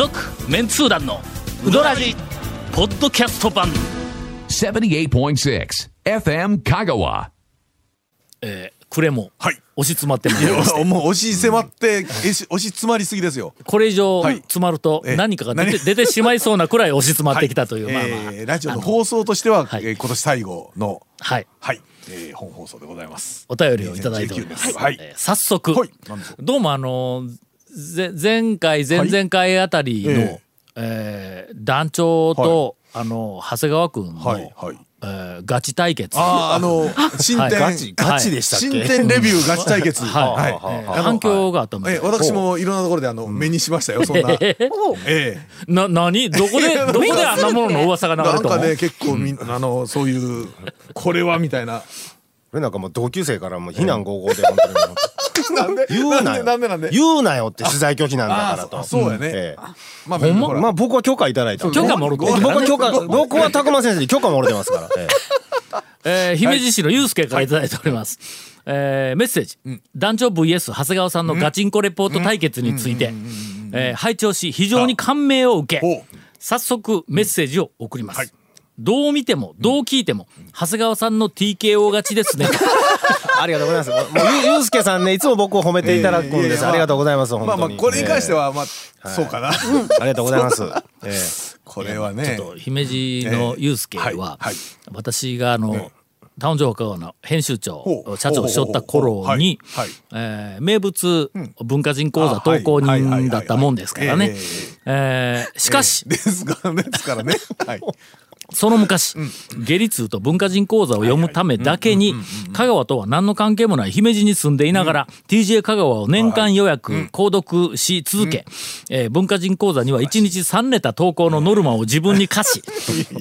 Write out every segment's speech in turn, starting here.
続メンツー団のウドラジポッドキャスト版。78.6 FM Kagawa. えー、クレもはい。押し詰まってまいいりまして。やもう押し迫ってえし押し詰まりすぎですよ。これ以上はい。詰まるとええ。何かが出て何？出てしまいそうなくらい押し詰まってきたという、まあまあ。えーラジオの放送としては、はい。えー今年最後のはい。はい、えー本放送でございます。お便りをいただいております。2019です。はい。えー早速、はい。何でしょう。どうもあのぜ前回前々回あたりの、ええ。ー団長と、あの長谷川君の、はいはい。えーガチ対決。あああの 進展、はいガチガチでしたっけ、新店レビューガチ対決。はい。はい。えー反響があったえー私もいろんなところであの目にしましたよそんな。ええな何？どこでどこであんなものの噂が流れなんかたの、ね結構みんあのそういうこれはみたいな俺なんかもう同級生からもう非難合々で本当にもう。なんで？言うなよ。なんで？なんで？言うなよって取材拒否なんだからと。あそうやね。ええ。まあほんま？あ僕は許可いただいた許可もろて。る僕は許可僕は拓磨先生に許可もろてますから、ええ。ー姫路市のユうスケからいただいております。えーメッセージ、団長 VS 長谷川さんのガチンコレポート対決について、えー拝聴し非常に感銘を受け。早速メッセージを送ります、はいどう見てもどう聞いても長谷川さんの TKO 勝ちですね。え ありがとうございます。もうゆゆうすけさんねいつも僕を褒めていただくんです、いやいや。ありがとうございます本当に。まあまあこれに関しては、はまあそうかな。ええありがとうございます、ええ。これはちょっねと姫路のユうスケは、はい。はい。私があの、タウン情報の編集長社長をしとった頃にはい。はい。えー名物文化人講座投稿人だったもんですからね。ええええーしかしですからね。ですからね。はい その昔、下痢通と文化人講座を読むためだけに、香川とは何の関係もない姫路に住んでいながら、TJ 香川を年間予約、購読し続け、え文化人講座には1日3ネタ投稿のノルマを自分に課し、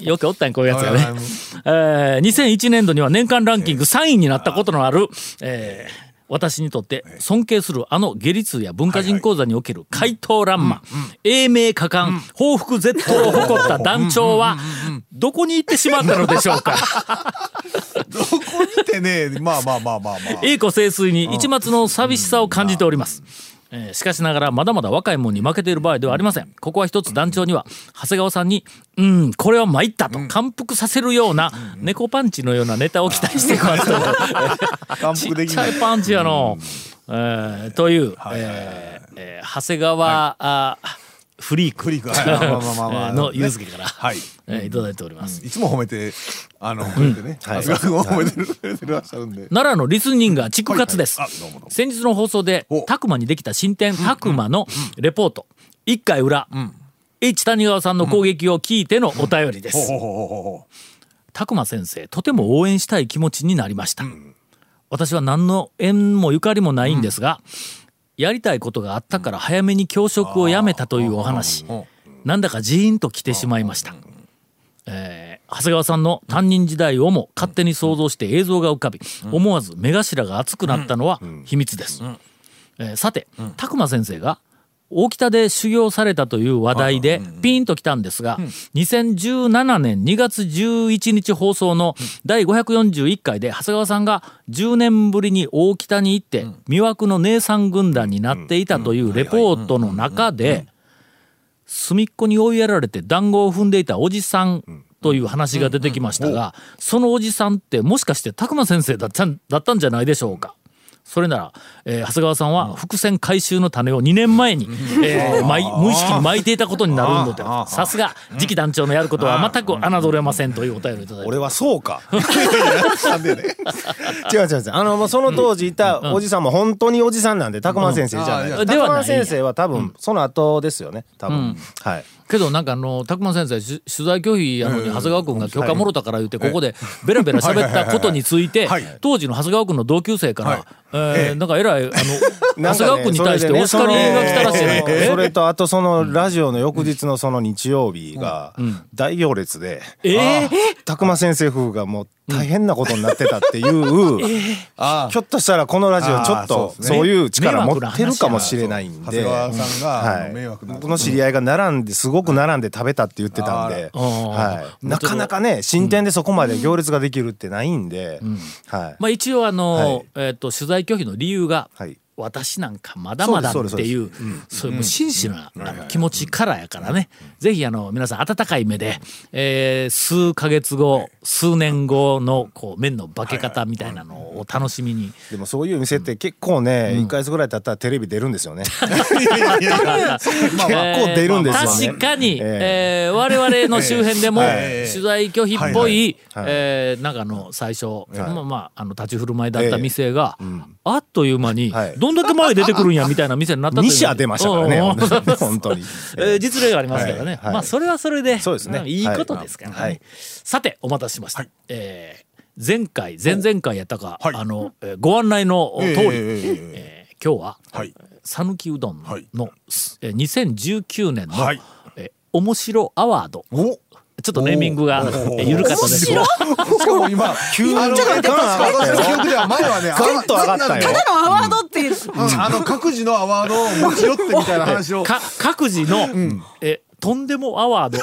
よくおったんこういうやつがね。え2001年度には年間ランキング3位になったことのある、えー私にとって尊敬するあの下痢通や文化人講座における怪盗乱魔、英明果敢、報復絶倒を誇った団長は、どこに行ってしまったのでしょうか？どこ見てねまあまあまあまあまあ。栄枯盛衰に一抹の寂しさを感じております。えーしかしながらまだまだ若い者に負けている場合ではありません。ここは一つ団長には長谷川さんに「うんこれは参った」と。感服させるような猫パンチのようなネタを期待していますと。い。ちゃいパンチやの。えーという、えーえー長谷川、あフリーク。フリーク。のゆうすけから、はい。えーいただいております。いつも褒めてあの 褒めてね。はい。長谷川君を褒めてる褒めてらっしゃるんで。奈良のリスニンガーチクカツです、はいはい。あどうもどうも。先日の放送でお。タクマにできた新店タクマのレポート。1回裏、H 谷川さんの攻撃を聞いてのお便りです、タクマ先生とても応援したい気持ちになりました、私は何の縁もゆかりもないんですが、やりたいことがあったから早めに教職を辞めたというお話、なんだかジーンと来てしまいました、えー長谷川さんの担任時代をも勝手に想像して映像が浮かび、思わず目頭が熱くなったのは秘密です、えーさて、拓磨先生が大北で修行されたという話題でピンときたんですが、2017年2月11日放送の第541回で長谷川さんが10年ぶりに大北に行って魅惑の姉さん軍団になっていたというレポートの中で隅っこに追いやられて団子を踏んでいたおじさんという話が出てきましたがそのおじさんってもしかして拓磨先生だったんだったんじゃないでしょうか。それなら、えー長谷川さんは伏線回収の種を2年前に、えーまい無意識に巻いていたことになるのでさすが次期団長のやることは全く侮れませんというお便りをいただいて俺はそうか。違う違う違う。あのもうその当時いたおじさんも本当におじさんなんで拓磨先生じゃないうん。あでは先生は多分その後ですよね。多分。はいけどなんかあの拓磨先生し取材拒否やのに長谷川君が許可もろたから言ってここでベラベラ喋ったことについて当時の長谷川君の同級生から、はい。えーなんかえらいあの 長谷川君に対してお叱りが来たらしいね それとあとそのラジオの翌日のその日曜日が大行列でえー？拓磨先生風がもう大変なことになってたっていう あひょっとしたらこのラジオちょっとそう。いう力持ってるかもしれないんで。長谷川さんが、あはい。の迷惑な、僕の知り合いが並んですごく並んで食べたって言ってたんで、はい、なかなかね新店でそこまで行列ができるってないんで、はい。まあ、一応あの、はい。えー、と取材拒否の理由がはい私なんかまだまだっていうそういう真摯な気持ちからやからね。ぜひあの皆さん温かい目でえー数ヶ月後数年後のこう麺の化け方みたいなのを楽しみに。でもそういう店って結構ね、1ヶ月ぐらい経ったらテレビ出るんですよね。結構出るんですよね。確かに、ええ。ー我々の周辺でも ええ。取材拒否っぽい、はいえーなんかあの最初、まあまああの立ち振る舞いだった店が、あっという間に、はいどんだけ前出てくるんやみたいな店になったという。2社出ましたからね。本当に。えー実例がありますからね、まあそれはそれで。そうですね。んいいことですからね、さてお待たせしました、えー前回前々回やったか、はい。あの、えーご案内の通り、ええ今日ははい。讃岐うどんの、はい。えー2019年の、はい。えー面白アワード。おちょっとネーミングが緩かったですがしかも今急にちょっと待記憶では前はねガンと上がったよ。あアワードっていう。あの各自のアワードを持ち寄ってみたいな話を。か各自の、えーとんでもアワード。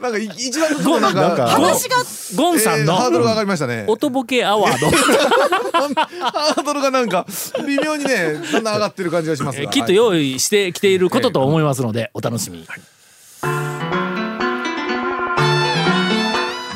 なんかい一番こうなんか話がゴンさんの、えーハードルが上がりましたね。音ボケアワード。ハードルがなんか微妙にねだんだん上がってる感じがしますきっと用意してきていることと思いますので、お楽しみ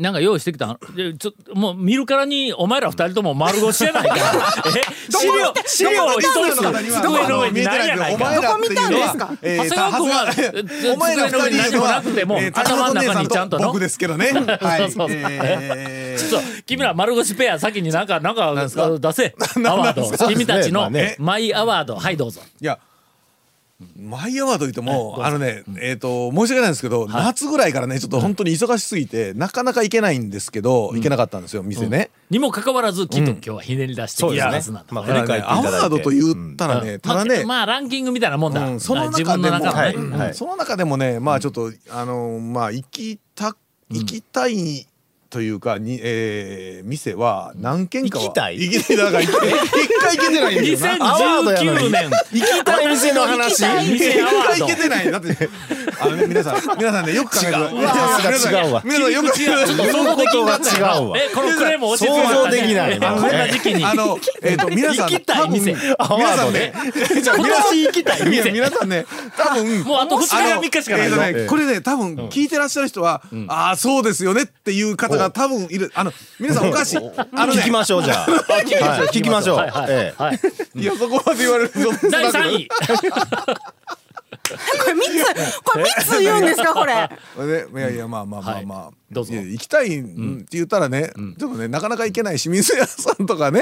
なんか用意してきたでちょっともう見るからにお前ら二人とも丸腰やないか。え？資料資料を一つ机の上にないやないかお前らっていうのは長谷川君はお前ら二人何もなくてもえー頭の中にちゃんとの僕ですけどねはいそうそうえーちょっと君ら丸腰ペア先になんかなんかすか出せアワード君たちのマイアワードはいどうぞいやマイアワード言っても、あのね、えっ、と、申し訳ないんですけど、夏ぐらいからね、ちょっと本当に忙しすぎて、なかなか行けないんですけど、行けなかったんですよ、店ね。にもかかわらずきっと今日はひねり出してきたはずなんだまあだからね、アワードと言ったらね、ただね、まあまあランキングみたいなもんだ、うん。その自中でも、その中でもね、まあちょっと、あの、まあ行きた、行きたい。というかに、えー、店は何軒かは行きたい？行きたいだから一回行けてないんですよな。2019年。行きたい店の話？一回行けてない。だってあのね皆さん皆さんねよく考えてください。違うわ。皆さん違うわ。皆さんよく違う想像できんかった違うわ。えこのクレーム落想像できないえこんな時期に。あのえっと 皆さん行きたい店。多分皆さんねじゃあ今年行きたいいや店皆さんね多分もうあと2日や3日しかない。ねこれね多分聞いてらっしゃる人はああそうですよねっていう方が多分いる。あの皆さんおかしい。あのね聞きましょうじゃあ。はい聞きましょう。はいはいええはいいやそこまで言われると第3位これ三つ、これ三つ言うんですか、これ。ね、いやいやまあまあまあまあ、はいどうぞいや行きたいって言ったらね、ちょっとねなかなか行けない清水屋さんとかね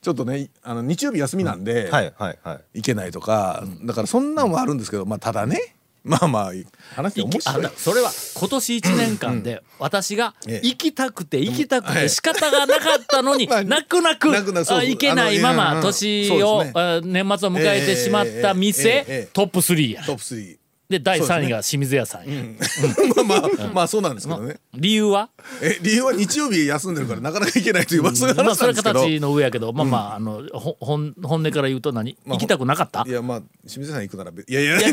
ちょっとねあの日曜日休みなんで、はいはいはい。行けないとか、だからそんなんはあるんですけどまあただねまあまあ話面あ白い。だそれは今年1年間で私がええ。行きたくて行きたくええて仕方がなかったのに まあ泣く泣く行けないままうん年を年末を迎えてしまった店えトップ3や。トップ3で第3そうですね。位が清水屋さんや。まあまあまあそうなんですけどね。理由は？え理由は日曜日休んでるからなかなか行けないという、まあ、そういうまあそれ話なんですけど、形の上やけどまあまああのほ本本音から言うと何？まあ行きたくなかった？いやまあ清水さん行くなら別いやいやいや い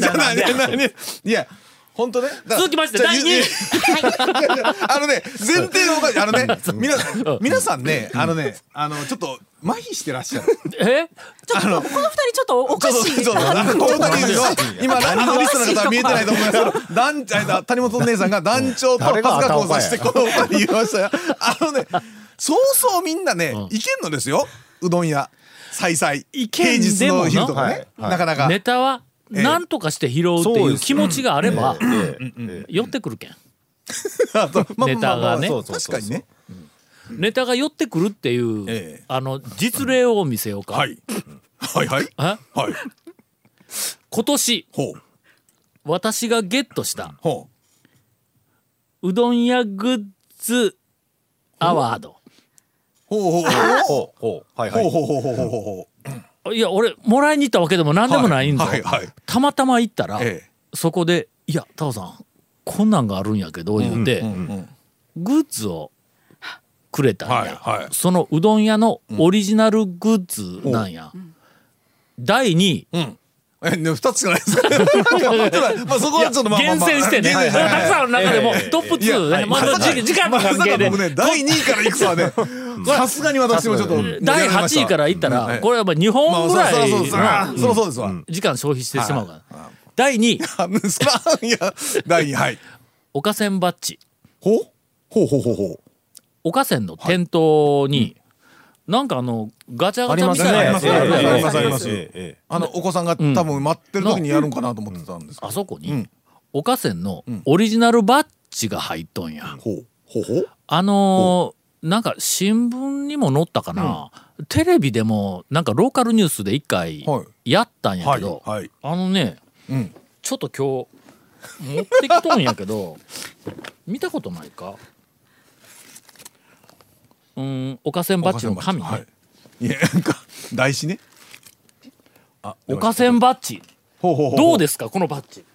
やいや本当ね？続きまして第二位。い。やあのね前提がおかしいあのね皆皆さんねあのねあのちょっと麻痺してらっしゃる。え？ちょっと、この二人ちょっとおかしい。そうそうあの本当に言うの今あのリストの方は見えてないと思いますけど団あ谷本姉さんが団長と誰が恥ずか交差してこのお二人言いましたよ。あのねそうそうみんなね行けんのですよ。うどん屋。さいさい行けん平日でもな。の昼とかね。はい。はい。なかなか。ネタはええ。何とかして拾うっていう気持ちがあれば寄ってくるけん。ネタがね。確かにね。ネタが寄ってくるっていう、ええ。あの実例を見せようか、はい。はいはい。え？はい。今年ほう。私がゲットしたほう。どん屋グッズアワード。う。ほうほう。ほうほうほう。はいはい。ほうほうほうほうほうほういや俺もらいに行ったわけでも何でもないんぞ、はいはいはい。たまたま行ったら、ええ。そこで「いやタオさんこんなんがあるんやけど」言うて、グッズをくれたんや、はいはい。そのうどん屋のオリジナルグッズなんや、第2位えね二つしかないです。まあそこはちょっとまあまあ厳まあ。選してね、たくさんの中でもトップ2ね、まあ時時間の関係で。ね第2位からいくとはねさすがに私もちょっと第8位からいったら、はいこれはまあ2本ぐらいまあそうそうですわ。時間消費してしまうから、第2位。いや第2位はい。バッジ。ほう？ほうほうほうほう。岡線の店頭に、なんかあのガチャガチャみたいなやつ。ありますね。があるやろありますありますえええあのお子さんが多分待ってる時にやるんかなと思ってたんですけど。あそこに、うん。岡線のオリジナルバッジが入っとんや、ほう。ほうほう。あのーなんか新聞にも載ったかな、テレビでもなんかローカルニュースで一回はい。やったんやはい。けど、はい。あのねうん。ちょっと今日持ってきとんやけど見たことないか？うん岡線バッジの紙ね、はい。いやなんか台紙ね。あ岡線バッジほうほうほうどうですかこのバッジ？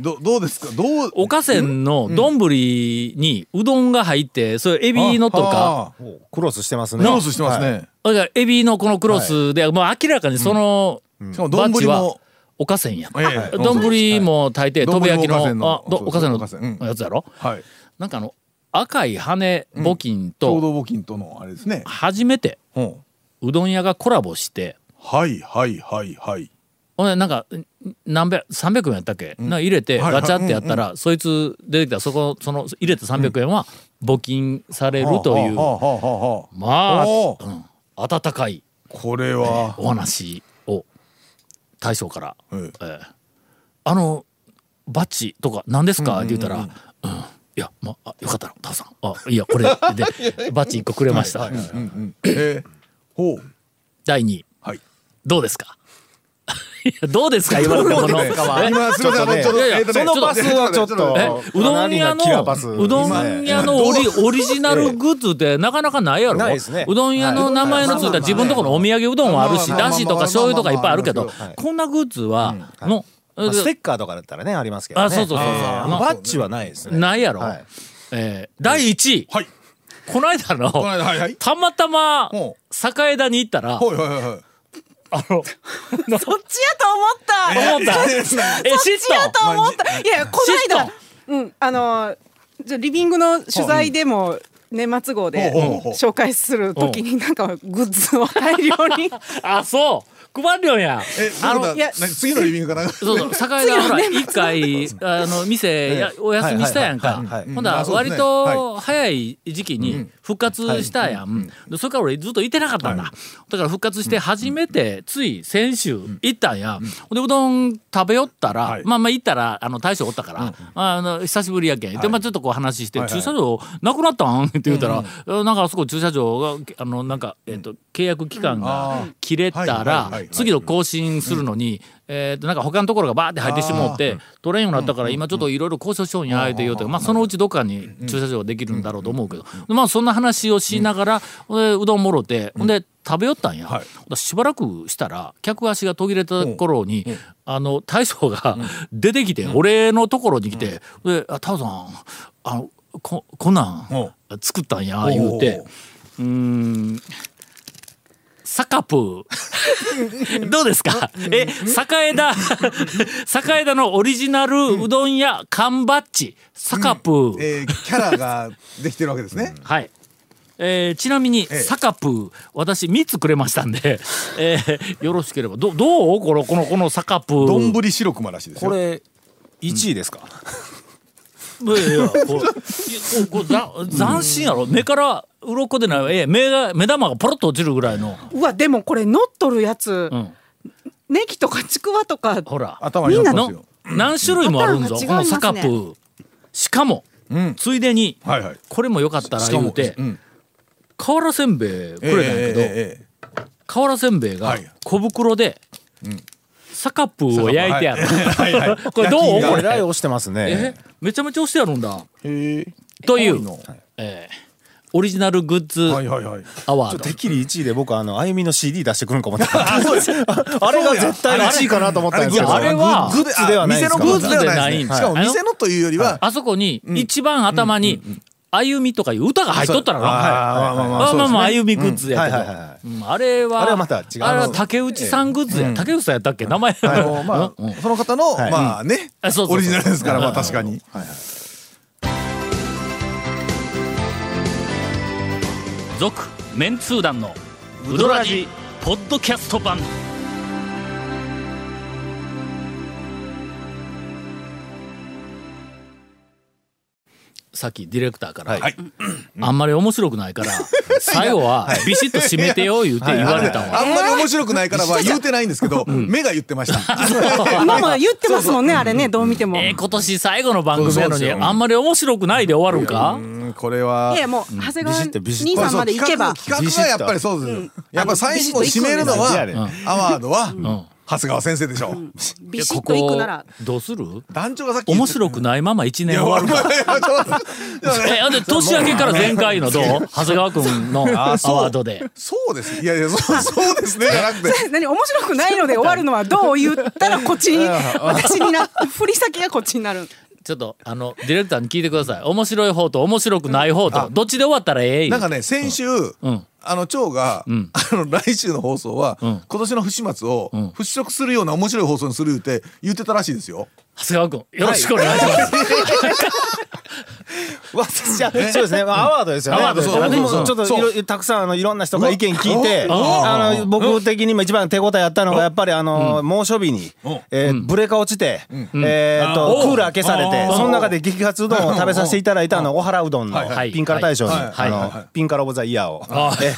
どどうですか？どう？岡線の丼にうどんが入ってそれエビのとか。クロスしてますね。クロスしてますはい。ねだからエビのこのクロスで、もう明らかにそのバッジは丼も岡線や。ええ。丼も大抵丼とべ焼きのも岡線の。あどそう岡線岡線うんのやつやろ？はい。なんかあの赤い羽募金と共同募金とのあれですね。初めてうん。うどん屋がコラボして。はいはいはいはい。ほんでなんかん何百300円やったっけ、なんか入れてはいガチャってやったら、そいつ出てきたらそこその入れた300円は募金されるという、はあはあはあはあまあ、おうん、温かい。これは。お話を大将から。ええ。ええあのバッジとか何ですか?」って言ったら「うんいやまあよかったらタオさん。あいやこれ」で バッジ1個くれました、うんうんえーほう。第2位はい。どうですか？いやどうですか？言われてもこのえ今すみませんあのちょっといやいやそのパスはちょっと。えうどん屋のうどん屋のオリオリジナルグッズってなかなかないやろ？ないですね。うどん屋の名前のついた自分とこのお土産うどんはあるしまあまあまあだしとか醤油とかいっぱいあるけどまあまあまこんなグッズはのまあステッカーとかだったらねありますけどね。あそうそうそうそう。あのバッジはないですね。ないやろ。はい。えー第1位はい。この間のこの間はいはい。たまたまほ栄田に行ったらはいはいはいはい。あの そっちやと思った。思った？えそっちやと思った。いやこの間、うんあのじゃリビングの取材でも年末号で紹介するときになんかグッズを大量に。あそう配るよんや。えあのいや次のリビングかなそうそう。栄田ほら一回あの店やお休みしたやんか。ほんだ割と早い時期に復活したやん。でそれから俺ずっといてなかったんだ。だから復活して初めてつい先週行ったんや。でうどん食べよったらはい。まあまあ行ったらあの大将おったからあの久しぶりやけん。でまあちょっとこう話して駐車場なくなったん？って言うたらなんかあそこ駐車場があのなんかえっと契約期間が切れたら次の更新するのに、えー、となんか他のところがバーって入ってしもって取れんようになったから今ちょっといろいろ交渉しようにあえて言うてまあそのうちどっかに駐車場ができるんだろうと思うけどまあそんな話をしながらほんでうどんもろてほんで食べよったんや、はい。しばらくしたら客足が途切れた頃にあの大将が出てきて俺のところに来て「であタオさんあのここんなん作ったんや」言うて。うーんサカプーどうですかえ栄田栄田のオリジナルうどん屋缶バッジサカプー、えーキャラができてるわけですねはいえーちなみに、ええサカプー私3つくれましたんで、えーよろしければどどうこのこのこのサカプー丼白熊らしいですよこれ1位ですかいやいやこういやこうこうざ斬新やろ？目から鱗でないええ目が目玉がポロッと落ちるぐらいの、うわでもこれ乗っとるやつう、ん、ネギとかちくわとかほら。頭に乗ってますのよ。何種類もあるんぞ、このサカプ。ーしかも、うん。ついでに、はいはい。これもよかったら言うて、うん。瓦せんべいくれたんやけど、ええええ瓦せんべいがはい。小袋で、サカプーを焼いてある、はい。はい。これどう？これえらい押してますえ？ねめちゃめちゃ押してあるんだ。ええ。という。えーオリジナルグッズはいはいはい。アワード。てっきり1位で僕あのあゆみの CD 出してくるんか思った あれが絶対1位かなと思ったんですけどあれはグッズではないんですか？店のグッズではないグッズではないんです。しかも店のというよりはあそこに一番頭に「歩み」とかいう歌が入っとったらな。まあまあまあまあまあまあ、歩みグッズやけどあれは、あれはまた違う。あれは竹内さんグッズや。竹内さんやったっけ？名前。あのまあその方のはい。まあねオリジナルですからまあ確かに。続、メンツー団のウドラジ、ポッドキャスト版。さっきディレクターから、はい。あんまり面白くないから、最後はビシッと締めてよ言うて言われたわ。あんまり面白くないからは言うてないんですけど目が言ってました。今も言ってますもんねあれねどう見ても。えー今年最後の番組やのに、あんまり面白くないで終わるんか？うん。これはいやもう長谷川ビシッとビシッと。兄さんまで行けば。企画企画がやっぱりそうですよ。やっぱ最後締めるのはアワードはん長谷川先生でしょ。うビシッと行くなら。どうする？団長がさっき面白くないまま一年終わるか。え、年明けから前回のどう？長谷川君のアワードで。そうです。いやいやそうそうですね。じゃなくて。何面白くないので終わるのはどう言ったらこっちに私にな振り先がこっちになる。ちょっと、あの、ディレクターに聞いてください。面白い方と面白くない方と、どっちで終わったらええなんかね先週んあの長がん。あの来週の放送はん。今年の不始末を払拭するような面白い放送にするって言ってたらしいですよ長谷川君、よろしくお願いします。私はそうですねアワードですよね。アワードそう僕もそうちょっとたくさんあのいろんな人が意見聞いておあの僕的にも一番手応えあったのがやっぱりあの猛暑日にえーブレーカー落ちてえーっとおクーラー消されておその中で激発うどんを食べさせていただいたあの小原うどんのはい。ピンカラ大賞にはい。あのはい。ピンカラオブザイヤーを。え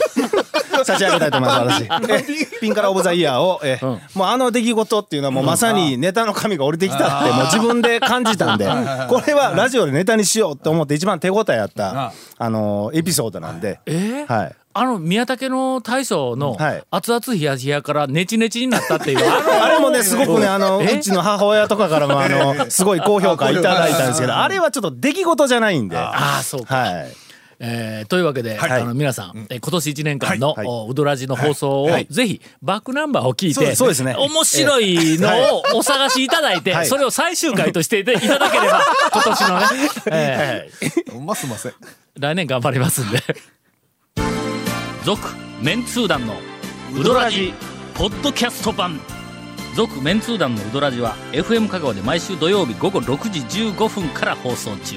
差し上げたいと思います私。えピンカラオブザイヤーをえもうあの出来事っていうのはもうまさにネタの紙が降りてきたってもう自分で感じたんでこれはラジオでネタにしようと思って一番手応えあったあのエピソードなんで。えー？はい。あの、宮武の大将のはい。熱々冷や冷やからネチネチになったっていう。あれもねすごくねあのうちの母親とかからもあのすごい高評価いただいたんですけどあれはちょっと出来事じゃないんで。はああ、そうか。いえーというわけで、あの皆さん、えー今年1年間の、はい。おウドラジの放送を、ぜひバックナンバーを聞いてそうです。ね。面白いのをお探しいただいて、はい。それを最終回としていただければ 今年のね、えーますません来年頑張りますんで。続メンツー団のウドラジポッドキャスト版。続メンツー団のウドラジは FM 香川で毎週土曜日午後6時15分から放送中